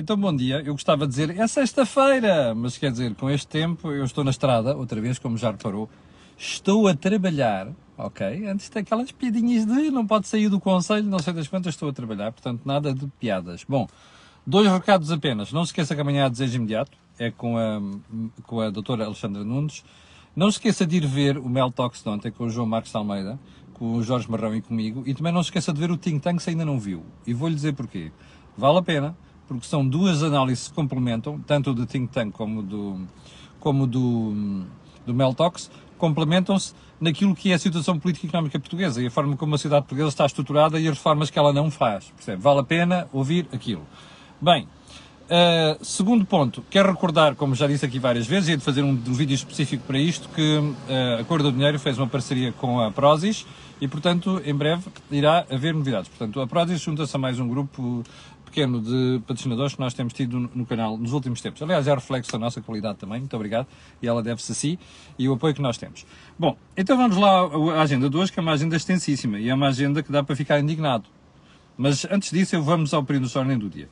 Então, bom dia. Eu gostava de dizer, é sexta-feira, mas quer dizer, com este tempo, eu estou na estrada, outra vez, como já reparou, estou a trabalhar, ok? Antes daquelas piadinhas de não pode sair do conselho, não sei das quantas estou a trabalhar, portanto, nada de piadas. Bom, dois recados apenas. Não se esqueça que amanhã há desejo imediato, é com a, com a doutora Alexandra Nunes. Não se esqueça de ir ver o Mel Talks de ontem com o João Marcos Almeida, com o Jorge Marrão e comigo. E também não se esqueça de ver o Think Tank se ainda não viu. E vou-lhe dizer porquê. Vale a pena, porque são duas análises que complementam, tanto do Think Tank como do, como do, do Mel Talks, complementam-se naquilo que é a situação política e económica portuguesa e a forma como a sociedade portuguesa está estruturada e as reformas que ela não faz. Percebe? Vale a pena ouvir aquilo. Bem, Uh, segundo ponto, quero recordar, como já disse aqui várias vezes, e de fazer um, um, vídeo específico para isto, que uh, a Cor do Dinheiro fez uma parceria com a Prozis e, portanto, em breve irá haver novidades. Portanto, a Prozis junta-se a mais um grupo pequeno de patrocinadores que nós temos tido no, canal nos últimos tempos. Aliás, é reflexo da nossa qualidade também, muito obrigado, e ela deve-se a si e o apoio que nós temos. Bom, então vamos lá à agenda de hoje, que é uma agenda extensíssima e é uma agenda que dá para ficar indignado. Mas antes disso, vamos ao período de do dia.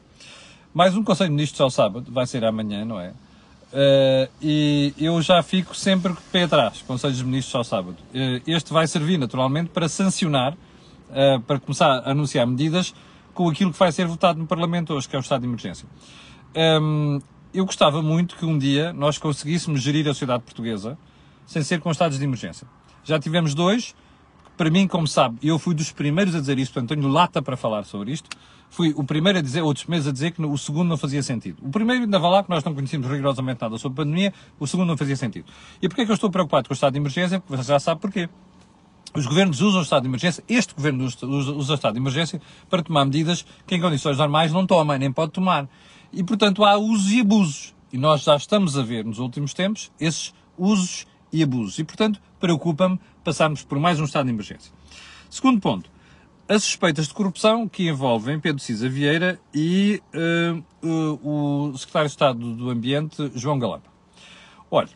Mais um Conselho de Ministros ao sábado, vai ser amanhã, não é? Uh, e eu já fico sempre pé atrás, Conselhos de Ministros ao sábado. Uh, este vai servir, naturalmente, para sancionar, uh, para começar a anunciar medidas com aquilo que vai ser votado no Parlamento hoje, que é o Estado de Emergência. Um, eu gostava muito que um dia nós conseguíssemos gerir a sociedade portuguesa sem ser com estados de emergência. Já tivemos dois, para mim, como sabe, eu fui dos primeiros a dizer isto, portanto tenho lata para falar sobre isto, fui o primeiro a dizer, outros meses a dizer que o segundo não fazia sentido. O primeiro ainda vai lá que nós não conhecíamos rigorosamente nada sobre a pandemia, o segundo não fazia sentido. E porquê é que eu estou preocupado com o estado de emergência? Porque você já sabe porquê. Os governos usam o estado de emergência, este governo usa, o estado de emergência para tomar medidas que em condições normais não toma, nem pode tomar. E portanto há usos e abusos. E nós já estamos a ver nos últimos tempos esses usos e abusos. E portanto preocupa-me passarmos por mais um estado de emergência. Segundo ponto, as suspeitas de corrupção que envolvem Pedro Cisa Vieira e uh, uh, o secretário de Estado do Ambiente, João Galamba. Olha,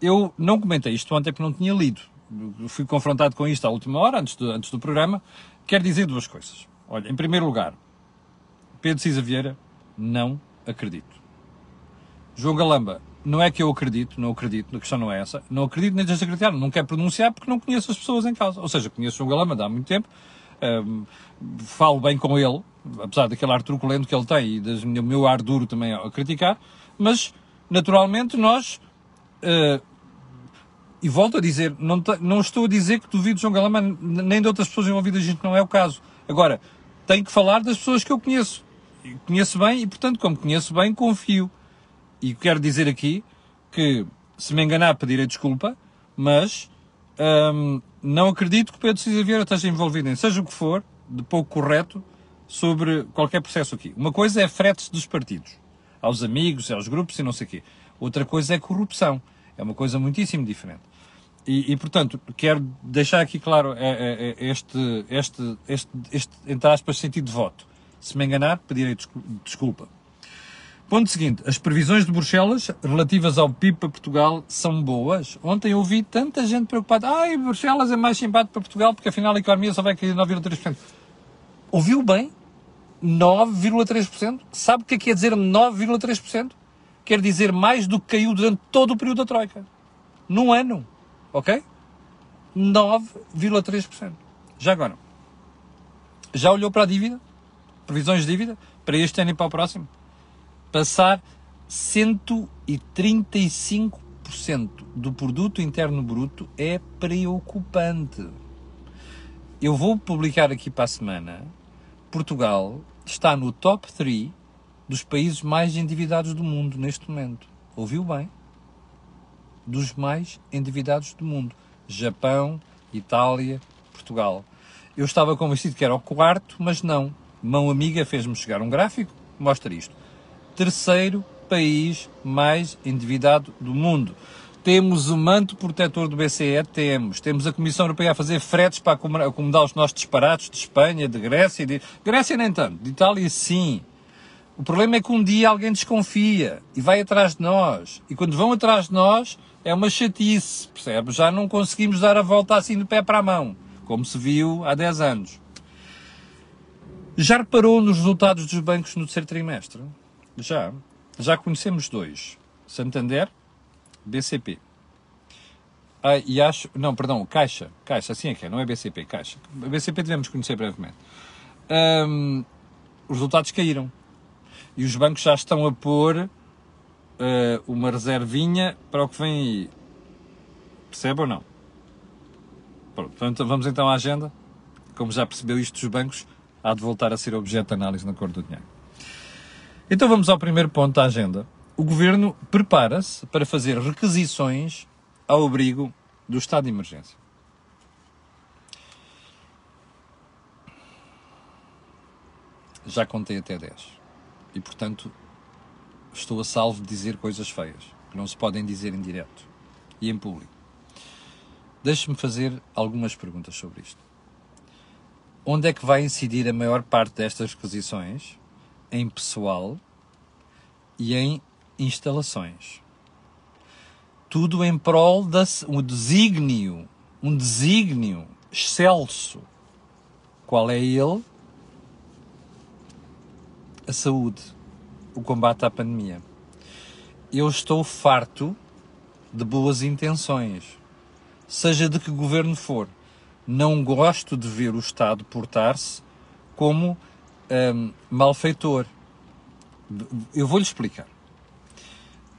eu não comentei isto ontem porque não tinha lido. Fui confrontado com isto à última hora, antes do, antes do programa. Quero dizer duas coisas. Olha, em primeiro lugar, Pedro Cisa Vieira, não acredito. João Galamba, não é que eu acredito, não acredito, a questão não é essa, não acredito nem desacreditar, não quero pronunciar porque não conheço as pessoas em causa. Ou seja, conheço João Galamba há muito tempo, um, falo bem com ele, apesar daquele ar truculento que ele tem e do meu ar duro também a criticar, mas naturalmente nós. Uh, e volto a dizer, não, não estou a dizer que duvido João Galama nem de outras pessoas envolvidas, gente não é o caso. Agora, tenho que falar das pessoas que eu conheço. conheço bem e, portanto, como conheço bem, confio. E quero dizer aqui que, se me enganar, pedirei desculpa, mas hum, não acredito que Pedro Cisa Vieira esteja envolvido em seja o que for, de pouco correto, sobre qualquer processo aqui. Uma coisa é fretes dos partidos, aos amigos, aos grupos e não sei o quê. Outra coisa é corrupção. É uma coisa muitíssimo diferente. E, e portanto, quero deixar aqui claro é, é, é este, este, este, este, entre aspas, sentido de voto. Se me enganar, pedirei desculpa. Ponto seguinte, as previsões de Bruxelas relativas ao PIB para Portugal são boas. Ontem eu ouvi tanta gente preocupada. Ai, Bruxelas é mais simpático para Portugal porque afinal a economia só vai cair 9,3%. Ouviu bem? 9,3%? Sabe o que é que quer dizer 9,3%? Quer dizer mais do que caiu durante todo o período da Troika. Num ano. Ok? 9,3%. Já agora. Já olhou para a dívida? Previsões de dívida? Para este ano e para o próximo? passar 135% do produto interno bruto é preocupante. Eu vou publicar aqui para a semana. Portugal está no top 3 dos países mais endividados do mundo neste momento. Ouviu bem? Dos mais endividados do mundo. Japão, Itália, Portugal. Eu estava convencido que era o quarto, mas não. Mão amiga fez-me chegar um gráfico que mostra isto terceiro país mais endividado do mundo. Temos o manto protetor do BCE, temos. Temos a Comissão Europeia a fazer fretes para acomodar os nossos disparados de Espanha, de Grécia. De... Grécia nem tanto, de Itália sim. O problema é que um dia alguém desconfia e vai atrás de nós. E quando vão atrás de nós, é uma chatice, percebe? Já não conseguimos dar a volta assim de pé para a mão, como se viu há 10 anos. Já reparou nos resultados dos bancos no terceiro trimestre? Já. Já conhecemos dois. Santander, BCP. Ah, e acho. Não, perdão, Caixa. Caixa, assim é que é, não é BCP, Caixa. BCP devemos conhecer brevemente. Hum, os resultados caíram. E os bancos já estão a pôr uh, uma reservinha para o que vem aí. Percebe ou não? Pronto, portanto, vamos então à agenda. Como já percebeu isto dos bancos, há de voltar a ser objeto de análise na cor do dinheiro. Então vamos ao primeiro ponto da agenda. O governo prepara-se para fazer requisições ao abrigo do estado de emergência. Já contei até 10. E, portanto, estou a salvo de dizer coisas feias, que não se podem dizer em direto e em público. Deixe-me fazer algumas perguntas sobre isto. Onde é que vai incidir a maior parte destas requisições? Em pessoal e em instalações. Tudo em prol de um desígnio, um desígnio excelso. Qual é ele? A saúde, o combate à pandemia. Eu estou farto de boas intenções, seja de que governo for. Não gosto de ver o Estado portar-se como um, malfeitor. Eu vou-lhe explicar.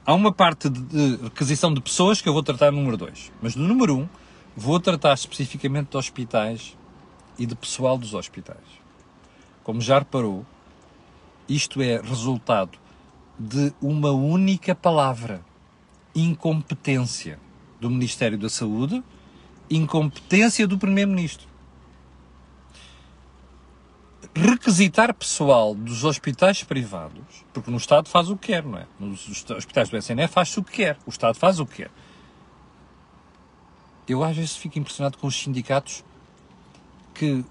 Há uma parte de requisição de pessoas que eu vou tratar no número 2. Mas no número 1, um, vou tratar especificamente de hospitais e de pessoal dos hospitais. Como já reparou, isto é resultado de uma única palavra: incompetência do Ministério da Saúde, incompetência do Primeiro-Ministro. Requisitar pessoal dos hospitais privados, porque no Estado faz o que quer, não é? Nos hospitais do SNF faz-se o que quer, o Estado faz o que quer. Eu às vezes fico impressionado com os sindicatos que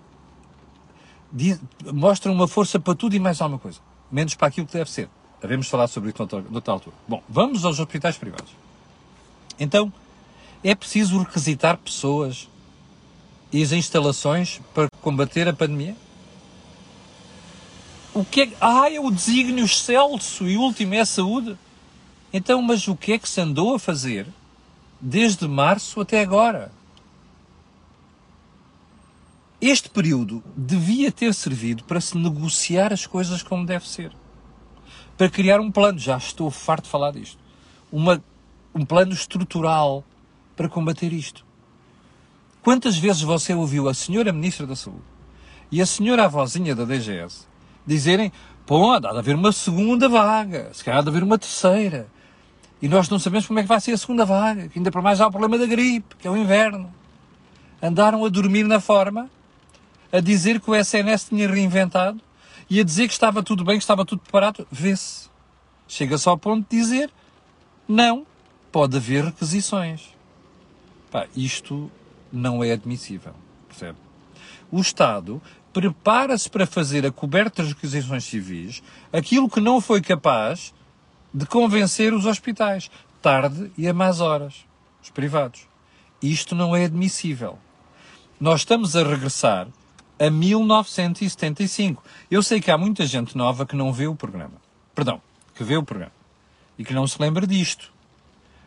mostram uma força para tudo e mais alguma coisa menos para aquilo que deve ser. Devemos falar sobre isso noutra, noutra altura. Bom, vamos aos hospitais privados. Então, é preciso requisitar pessoas e as instalações para combater a pandemia? O que é Ah, é o desígnio excelso e último é a saúde. Então, mas o que é que se andou a fazer desde março até agora? Este período devia ter servido para se negociar as coisas como deve ser. Para criar um plano, já estou farto de falar disto. Uma, um plano estrutural para combater isto. Quantas vezes você ouviu a senhora Ministra da Saúde e a senhora avózinha da DGS dizerem pô, há de haver uma segunda vaga, se calhar há de haver uma terceira. E nós não sabemos como é que vai ser a segunda vaga, que ainda para mais há o problema da gripe, que é o inverno. Andaram a dormir na forma a dizer que o SNS tinha reinventado e a dizer que estava tudo bem, que estava tudo preparado. Vê-se. Chega-se ao ponto de dizer não, pode haver requisições. Pá, isto não é admissível. Percebe? O Estado prepara-se para fazer a coberta das requisições civis aquilo que não foi capaz de convencer os hospitais, tarde e a más horas, os privados. Isto não é admissível. Nós estamos a regressar a 1975. Eu sei que há muita gente nova que não vê o programa. Perdão, que vê o programa. E que não se lembra disto.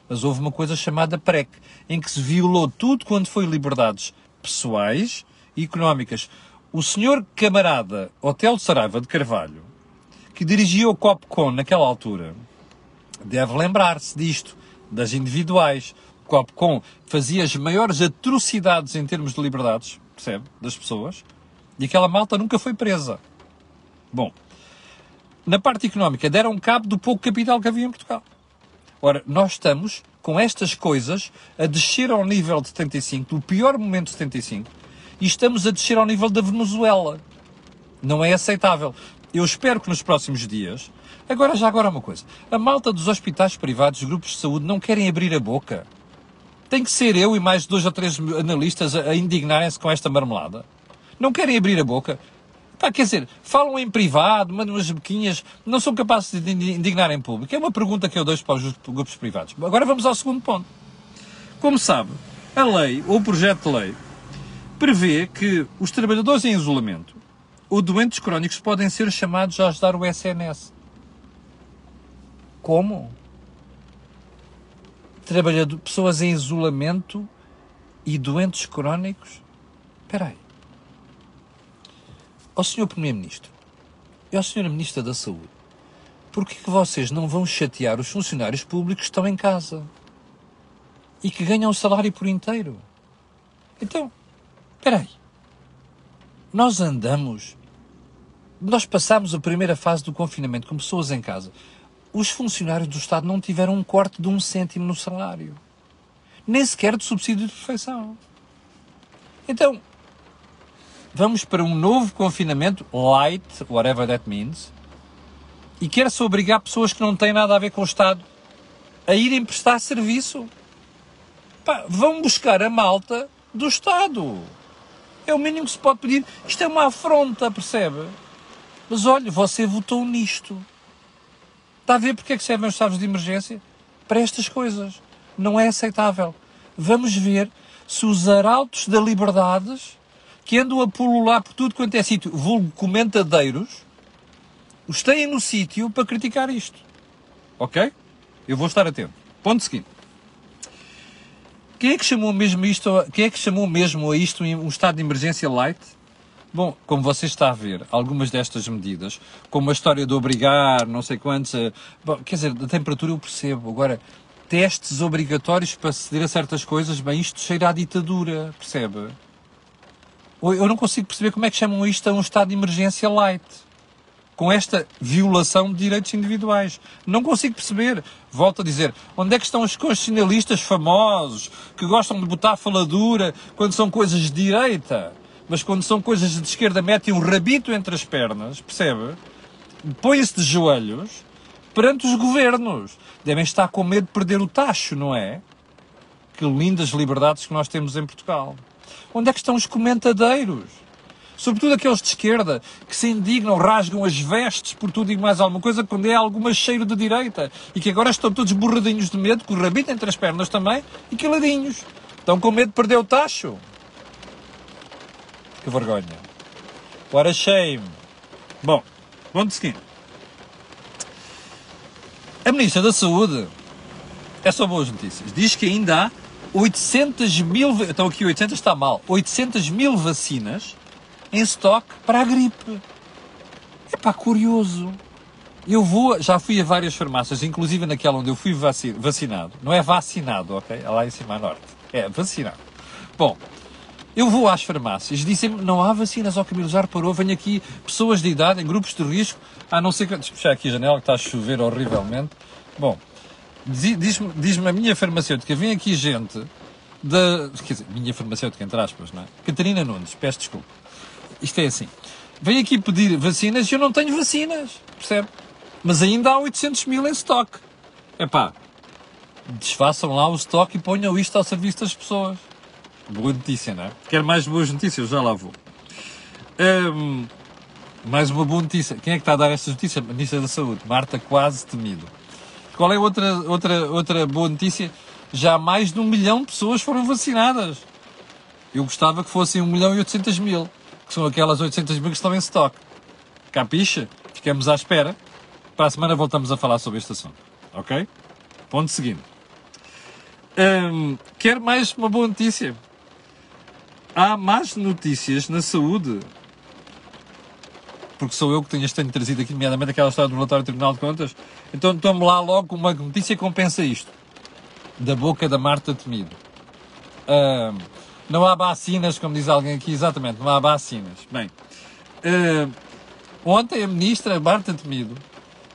Mas houve uma coisa chamada PREC, em que se violou tudo quanto foi liberdades pessoais e económicas. O senhor camarada Hotel Saraiva de Carvalho, que dirigia o Copcon naquela altura, deve lembrar-se disto, das individuais. O Copcon fazia as maiores atrocidades em termos de liberdades, percebe? Das pessoas. E aquela malta nunca foi presa. Bom, na parte económica deram cabo do pouco capital que havia em Portugal. Ora, nós estamos com estas coisas a descer ao nível de 75, do pior momento de 75, e estamos a descer ao nível da Venezuela. Não é aceitável. Eu espero que nos próximos dias. Agora, já agora uma coisa. A malta dos hospitais privados, grupos de saúde, não querem abrir a boca. Tem que ser eu e mais dois ou três analistas a indignarem-se com esta marmelada. Não querem abrir a boca. Pá, quer dizer, falam em privado, mandam umas boquinhas, não são capazes de indignar em público. É uma pergunta que eu deixo para os grupos privados. Agora vamos ao segundo ponto. Como sabe, a lei, ou o projeto de lei, prevê que os trabalhadores em isolamento ou doentes crónicos podem ser chamados a ajudar o SNS. Como? Trabalhador, pessoas em isolamento e doentes crónicos? Espera aí. Ó Sr. Primeiro-Ministro e ao Sr. Ministro da Saúde, por que vocês não vão chatear os funcionários públicos que estão em casa e que ganham o salário por inteiro? Então, espera aí. Nós andamos, nós passamos a primeira fase do confinamento com pessoas em casa. Os funcionários do Estado não tiveram um corte de um cêntimo no salário. Nem sequer de subsídio de perfeição. Então, vamos para um novo confinamento, light, whatever that means, e quer-se obrigar pessoas que não têm nada a ver com o Estado a irem prestar serviço. Pá, vão buscar a malta do Estado. É o mínimo que se pode pedir. Isto é uma afronta, percebe? Mas olha, você votou nisto. Está a ver porque é que servem os estados de emergência? Para estas coisas. Não é aceitável. Vamos ver se os arautos da liberdades que andam a pulular por tudo quanto é sítio, vulgo comentadeiros, os têm no sítio para criticar isto. Ok? Eu vou estar atento. Ponto seguinte. Quem é que chamou mesmo isto, quem é que chamou mesmo a isto um estado de emergência light? Bom, como você está a ver, algumas destas medidas, como a história de obrigar, não sei quantos, bom, quer dizer, a temperatura eu percebo. Agora, testes obrigatórios para ceder a certas coisas, bem, isto cheira à ditadura, percebe? Eu não consigo perceber como é que chamam isto a um estado de emergência light. Com esta violação de direitos individuais. Não consigo perceber. Volto a dizer, onde é que estão os constitucionalistas famosos que gostam de botar faladura quando são coisas de direita? Mas quando são coisas de esquerda metem um rabito entre as pernas, percebe? Põem-se de joelhos perante os governos. Devem estar com medo de perder o tacho, não é? Que lindas liberdades que nós temos em Portugal. Onde é que estão os comentadeiros? Sobretudo aqueles de esquerda que se indignam, rasgam as vestes por tudo e mais alguma coisa quando é alguma cheiro de direita e que agora estão todos borradinhos de medo, com o rabito entre as pernas também e caladinhos. Estão com medo de perder o tacho. Que vergonha. What a shame. Bom, vamos seguir. A Ministra da Saúde é só boas notícias. Diz que ainda há 800 mil, então aqui 800 está mal, 800 mil vacinas em estoque para a gripe. É pá, curioso. Eu vou, já fui a várias farmácias, inclusive naquela onde eu fui vacinado. Não é vacinado, ok? É lá em cima a norte. É vacinado. Bom, eu vou às farmácias, dizem-me não há vacinas ao Camilo, já reparou, venho aqui pessoas de idade, em grupos de risco, a não ser que... Deixa aqui a janela que está a chover horrivelmente. Bom, diz-me diz a minha farmacêutica, vem aqui gente da. Quer dizer, minha farmacêutica, entre aspas, não é? Catarina Nunes, peço desculpa. Isto é assim. Vem aqui pedir vacinas e eu não tenho vacinas, percebe? Mas ainda há 800 mil em estoque. Epá, desfaçam lá o estoque e ponham isto ao serviço das pessoas. Boa notícia, não é? Quero mais boas notícias, já lá vou. Mais uma boa notícia. Quem é que está a dar estas notícias? Ministra da Saúde, Marta Quase Temido. Qual é outra, outra, outra boa notícia? Já mais de um milhão de pessoas foram vacinadas. Eu gostava que fossem 1 milhão e 800 mil, que são aquelas 800 mil que estão em stock. Capixa? Ficamos à espera. Para a semana voltamos a falar sobre este assunto. Ok? Ponto seguinte. Hum, quer mais uma boa notícia? Há más notícias na saúde porque sou eu que tenho, tenho trazido aqui, nomeadamente aquela história do relatório do Tribunal de Contas. Então tome lá logo uma notícia que compensa isto. Da boca da Marta Temido. Uh, não há vacinas, como diz alguém aqui, exatamente, não há vacinas. Bem, uh, ontem a ministra Marta Temido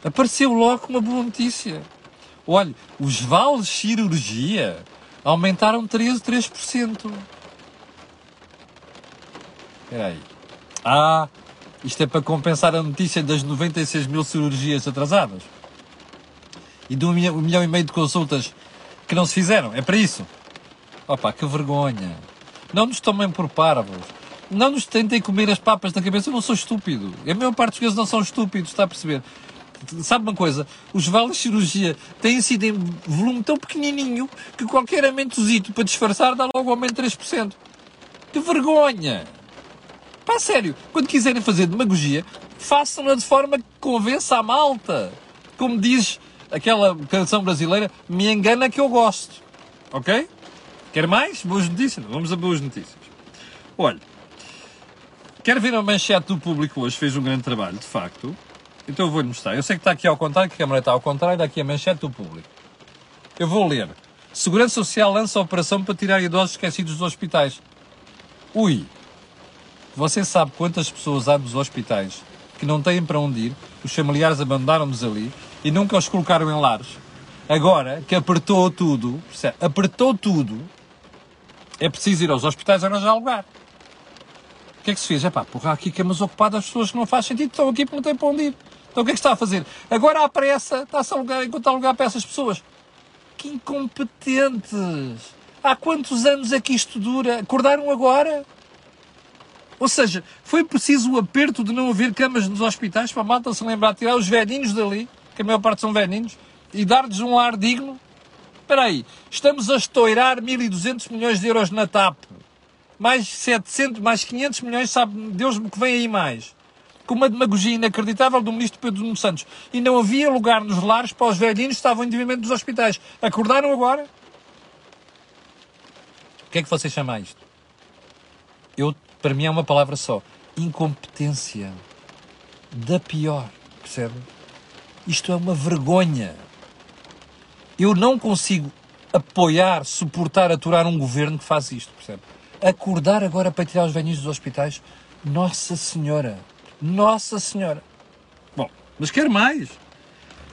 apareceu logo uma boa notícia. Olha, os vales de cirurgia aumentaram 13,3%. Espera aí. Ah, isto é para compensar a notícia das 96 mil cirurgias atrasadas e de um milhão, um milhão e meio de consultas que não se fizeram. É para isso. Opa, que vergonha. Não nos tomem por parvos. Não nos tentem comer as papas na cabeça. Eu não sou estúpido. A maior parte dos não são estúpidos, está a perceber? Sabe uma coisa? Os vales de cirurgia têm sido em volume tão pequenininho que qualquer aumentozito para disfarçar dá logo aumento de 3%. Que vergonha! Pá, sério, quando quiserem fazer demagogia, façam-na de forma que convença a malta. Como diz aquela canção brasileira, me engana que eu gosto. Ok? Quer mais? Boas notícias? Vamos a boas notícias. Olha, quero ver a manchete do público hoje, fez um grande trabalho, de facto. Então eu vou-lhe mostrar. Eu sei que está aqui ao contrário, que a câmera está ao contrário, aqui a manchete do público. Eu vou ler. Segurança Social lança operação para tirar idosos esquecidos dos hospitais. Ui! Você sabe quantas pessoas há nos hospitais que não têm para onde ir, os familiares abandonaram-nos ali e nunca os colocaram em lares? Agora que apertou tudo, percebe? apertou tudo, é preciso ir aos hospitais arranjar lugar. O que é que se fez? É pá, porra, aqui camas ocupadas, as pessoas que não faz sentido, estão aqui porque não têm para onde ir. Então o que é que está a fazer? Agora há pressa, está-se a lugar, encontrar lugar para essas pessoas. Que incompetentes! Há quantos anos é que isto dura? Acordaram agora? Ou seja, foi preciso o aperto de não haver camas nos hospitais para a malta se lembrar de tirar os velhinhos dali, que a maior parte são velhinhos, e dar-lhes um lar digno? Espera aí, estamos a estourar 1.200 milhões de euros na TAP. Mais 700, mais 500 milhões, sabe Deus me que vem aí mais. Com uma demagogia inacreditável do ministro Pedro Nuno Santos. E não havia lugar nos lares para os velhinhos que estavam em endividamento dos hospitais. Acordaram agora? O que é que você chama isto? Eu, para mim é uma palavra só. Incompetência. Da pior, percebe? Isto é uma vergonha. Eu não consigo apoiar, suportar, aturar um governo que faz isto, percebe? Acordar agora para tirar os velhinhos dos hospitais? Nossa Senhora! Nossa Senhora! Bom, mas quero mais.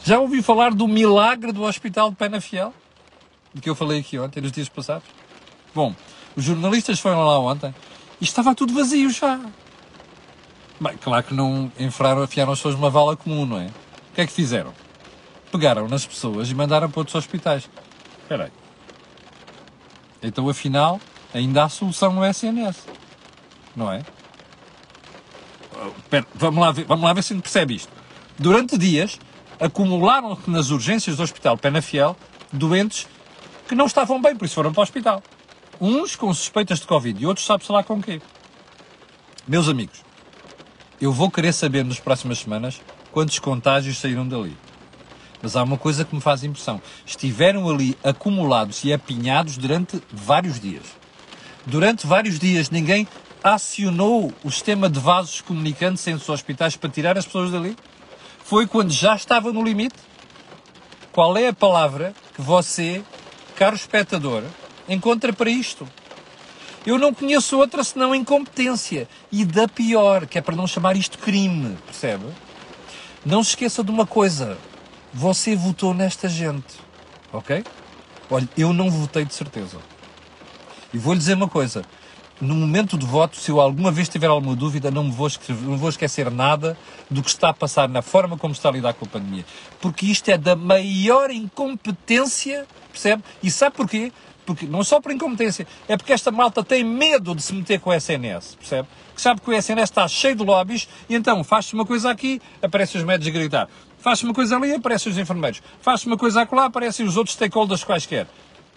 Já ouvi falar do milagre do Hospital de Penafiel? De que eu falei aqui ontem, nos dias passados? Bom, os jornalistas foram lá ontem e estava tudo vazio já. Bem, claro que não enfraram, afiaram as pessoas numa vala comum, não é? O que é que fizeram? Pegaram nas pessoas e mandaram para outros hospitais. Espera aí. Então, afinal, ainda há solução no SNS. Não é? Espera, vamos lá ver, vamos lá ver se percebe isto. Durante dias, acumularam-se nas urgências do Hospital Penafiel doentes que não estavam bem, por isso foram para o hospital. Uns com suspeitas de Covid e outros sabe-se lá com quê. Meus amigos, eu vou querer saber nas próximas semanas quantos contágios saíram dali. Mas há uma coisa que me faz impressão. Estiveram ali acumulados e apinhados durante vários dias. Durante vários dias ninguém acionou o sistema de vasos comunicantes entre os hospitais para tirar as pessoas dali? Foi quando já estava no limite? Qual é a palavra que você, caro espectador, encontra para isto? Eu não conheço outra senão incompetência. E da pior, que é para não chamar isto crime, percebe? Não se esqueça de uma coisa. Você votou nesta gente, ok? Olha, eu não votei de certeza. E vou-lhe dizer uma coisa. No momento de voto, se eu alguma vez tiver alguma dúvida, não me vou, escrever, não vou esquecer nada do que está a passar na forma como está a lidar com a pandemia. Porque isto é da maior incompetência, percebe? E sabe porquê? Porque, não só por incompetência, é porque esta malta tem medo de se meter com o SNS, percebe? Que sabe que o SNS está cheio de lobbies e então faz-se uma coisa aqui, aparecem os médicos a gritar. Faz-se uma coisa ali, aparecem os enfermeiros. Faz-se uma coisa acolá, aparecem os outros stakeholders quaisquer.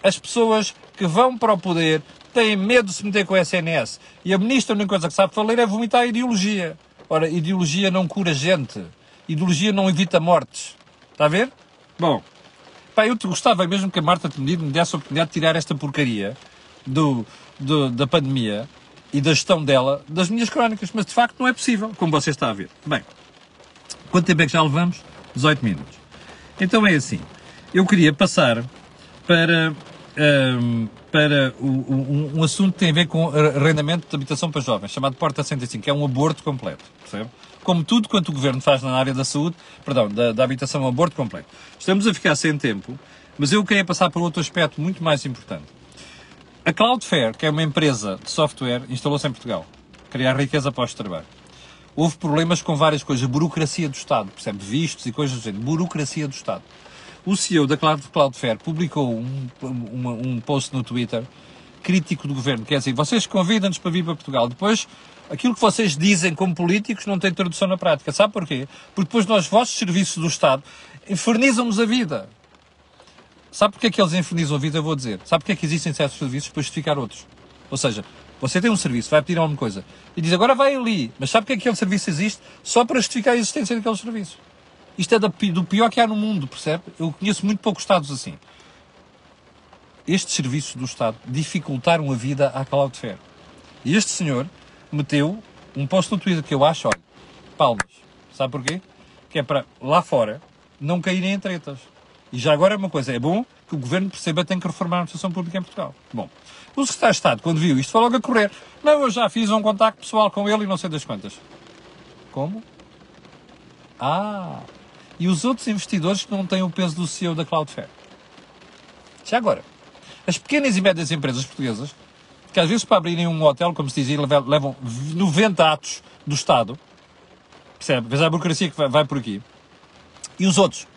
As pessoas que vão para o poder têm medo de se meter com o SNS. E a ministra, a única coisa que sabe falar é vomitar a ideologia. Ora, ideologia não cura gente. Ideologia não evita mortes. Está a ver? Bom, Pá, eu te gostava mesmo que a Marta Temido me desse a oportunidade de tirar esta porcaria do, do, da pandemia e da gestão dela das minhas crónicas, mas de facto não é possível, como você está a ver. Bem, quanto tempo é que já levamos? 18 minutos. Então é assim, eu queria passar para, um, para um, um, assunto que tem a ver com arrendamento de habitação para jovens, chamado Porta 105, que é um aborto completo, percebe? Como tudo quanto o Governo faz na área da saúde, perdão, da, da habitação ao aborto completo. Estamos a ficar sem tempo, mas eu queria passar para outro aspecto muito mais importante. A Cloudflare, que é uma empresa de software, instalou-se em Portugal. Criar riqueza após trabalho. Houve problemas com várias coisas. Burocracia do Estado, percebe? Vistos e coisas do género. Burocracia do Estado. O CEO da Cloudflare publicou um, um, post no Twitter crítico do governo. Quer dizer, vocês convidam-nos para vir para Portugal. Depois aquilo que vocês dizem como políticos não tem tradução na prática. Sabe porquê? Porque depois nós, vossos serviços do Estado, infernizam-nos a vida. Sabe porquê é que eles infernizam a vida? Eu vou dizer. Sabe porquê é que existem certos serviços para justificar outros? Ou seja, você tem um serviço, vai pedir alguma coisa, e diz agora vai ali, mas sabe porquê é que aquele serviço existe? Só para justificar a existência daquele serviço. Isto é do pior que há no mundo, percebe? Eu conheço muito poucos Estados assim. Estes serviços do Estado dificultaram a vida à Cloudflare. E este senhor meteu um post no Twitter que eu acho, olha, palmas. Sabe porquê? Que é para lá fora não caírem em tretas. E já agora é uma coisa, é bom que o governo perceba que tem que reformar a administração pública em Portugal. Bom, o secretário de Estado, quando viu isto, foi logo a correr. Não, eu já fiz um contacto pessoal com ele e não sei das quantas. Como? Ah, e os outros investidores que não têm o peso do CEO da Cloudflare. Já agora, as pequenas e médias empresas portuguesas, que às vezes para abrirem um hotel, como se dizia, levam 90 atos do Estado, percebe? Veja a burocracia que vai por aqui. E os outros,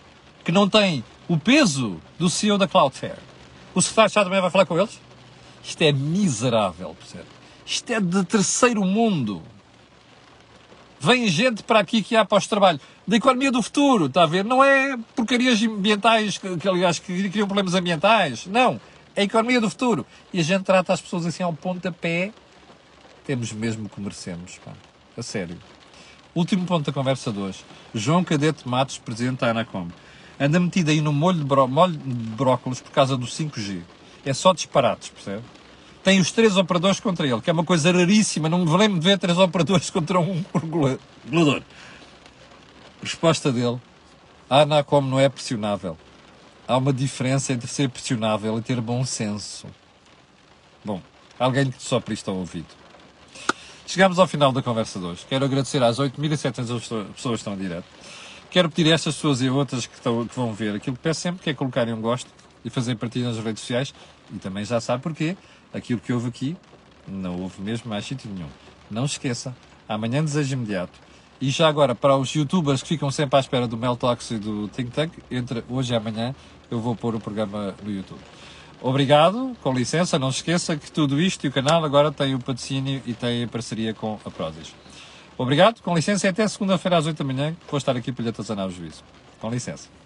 que não têm o peso do CEO da Cloudflare, o secretário de Estado também vai falar com eles? Isto é miserável, percebe? Isto é de terceiro mundo. Vem gente para aqui que há trabalhos da economia do futuro, está a ver? Não é porcarias ambientais, que, que aliás que criam problemas ambientais. Não. A economia do futuro. E a gente trata as pessoas assim ao pontapé. Temos mesmo que merecemos, pá. A sério. Último ponto da conversa de hoje. João Cadete Matos, presidente da Anacom. Anda metido aí no molho de, bró molho de brócolis por causa do 5G. É só disparates, percebe? tem os três operadores contra ele, que é uma coisa raríssima. Não me lembro de ver três operadores contra um regulador. Resposta dele: a Anacom não é pressionável. Há uma diferença entre ser pressionável e ter bom senso. Bom, alguém que só para isto ao ouvido. Chegamos ao final da conversa de hoje. Quero agradecer às 8.700 pessoas que estão em direto. Quero pedir a estas pessoas e outras que, estão, que vão ver aquilo que peço sempre, que é colocarem um gosto e fazerem partilha nas redes sociais. E também já sabe porquê aquilo que houve aqui, não houve mesmo mais sítio nenhum. Não esqueça, amanhã desejo imediato. E já agora, para os youtubers que ficam sempre à espera do Mel Talks e do Think Tank, entre hoje e amanhã eu vou pôr o programa no YouTube. Obrigado, com licença, não se esqueça que tudo isto e o canal agora tem o patrocínio e tem a parceria com a Prozis. Obrigado, com licença e até segunda-feira às 8 da manhã, vou estar aqui para lhe atazanar o juízo. Com licença.